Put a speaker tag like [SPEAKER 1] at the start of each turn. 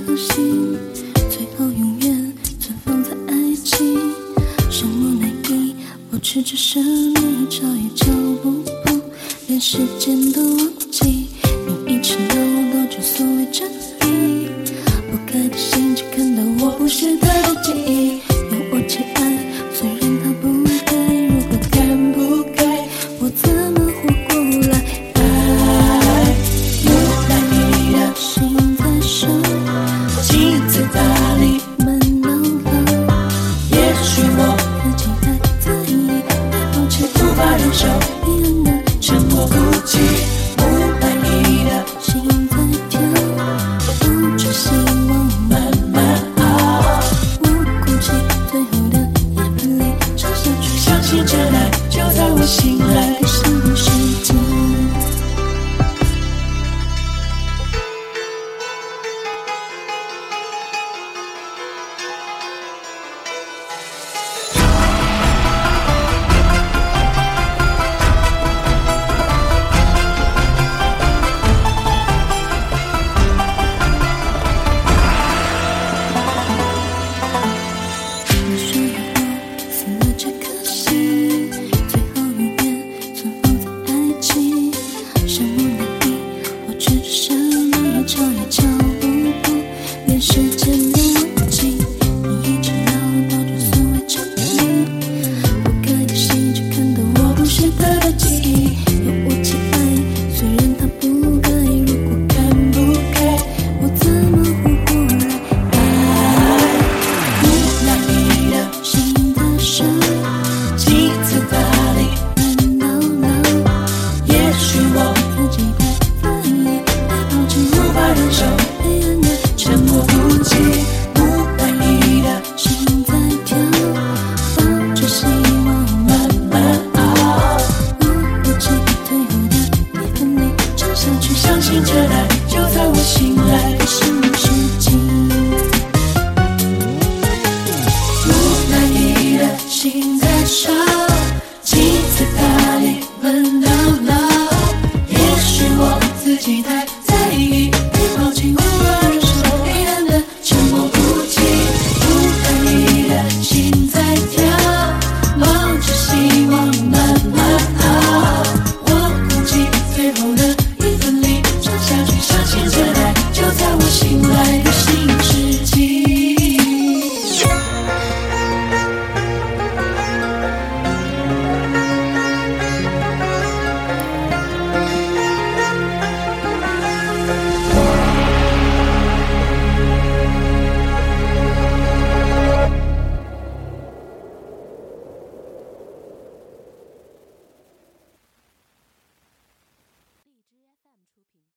[SPEAKER 1] 的心，最后永远存放在爱情。什么难以保持着神秘，朝也朝不破，连时间都忘记。你一直要我懂，就所谓真理。不开的心只看到我不是他的记忆，要我去爱，虽然他不该。如果看不开，我怎么活？
[SPEAKER 2] Energy.